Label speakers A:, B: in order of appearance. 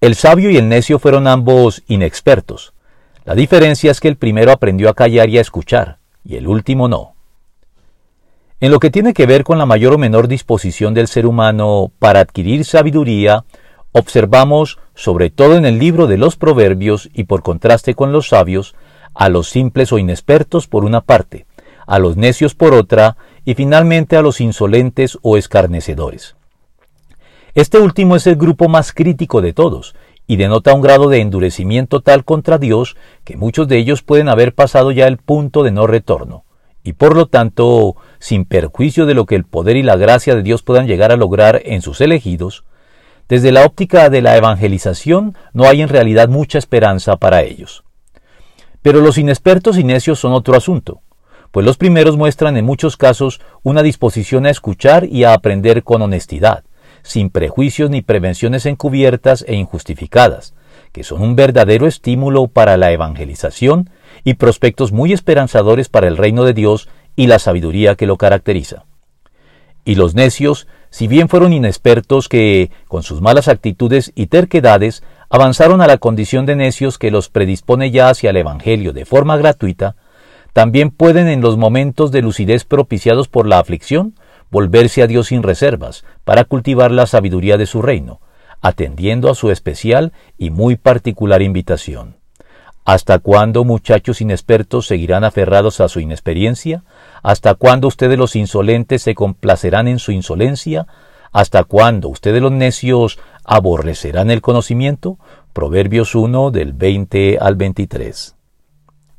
A: El sabio y el necio fueron ambos inexpertos. La diferencia es que el primero aprendió a callar y a escuchar, y el último no. En lo que tiene que ver con la mayor o menor disposición del ser humano para adquirir sabiduría, observamos, sobre todo en el libro de los Proverbios y por contraste con los sabios, a los simples o inexpertos por una parte, a los necios por otra y finalmente a los insolentes o escarnecedores. Este último es el grupo más crítico de todos y denota un grado de endurecimiento tal contra Dios que muchos de ellos pueden haber pasado ya el punto de no retorno y por lo tanto, sin perjuicio de lo que el poder y la gracia de Dios puedan llegar a lograr en sus elegidos, desde la óptica de la evangelización no hay en realidad mucha esperanza para ellos. Pero los inexpertos y necios son otro asunto, pues los primeros muestran en muchos casos una disposición a escuchar y a aprender con honestidad, sin prejuicios ni prevenciones encubiertas e injustificadas, que son un verdadero estímulo para la evangelización y prospectos muy esperanzadores para el reino de Dios y la sabiduría que lo caracteriza. Y los necios, si bien fueron inexpertos que, con sus malas actitudes y terquedades, avanzaron a la condición de necios que los predispone ya hacia el Evangelio de forma gratuita, también pueden en los momentos de lucidez propiciados por la aflicción volverse a Dios sin reservas para cultivar la sabiduría de su reino, atendiendo a su especial y muy particular invitación. ¿Hasta cuándo muchachos inexpertos seguirán aferrados a su inexperiencia? ¿Hasta cuándo ustedes los insolentes se complacerán en su insolencia? ¿Hasta cuándo ustedes los necios aborrecerán el conocimiento? Proverbios 1 del 20 al 23.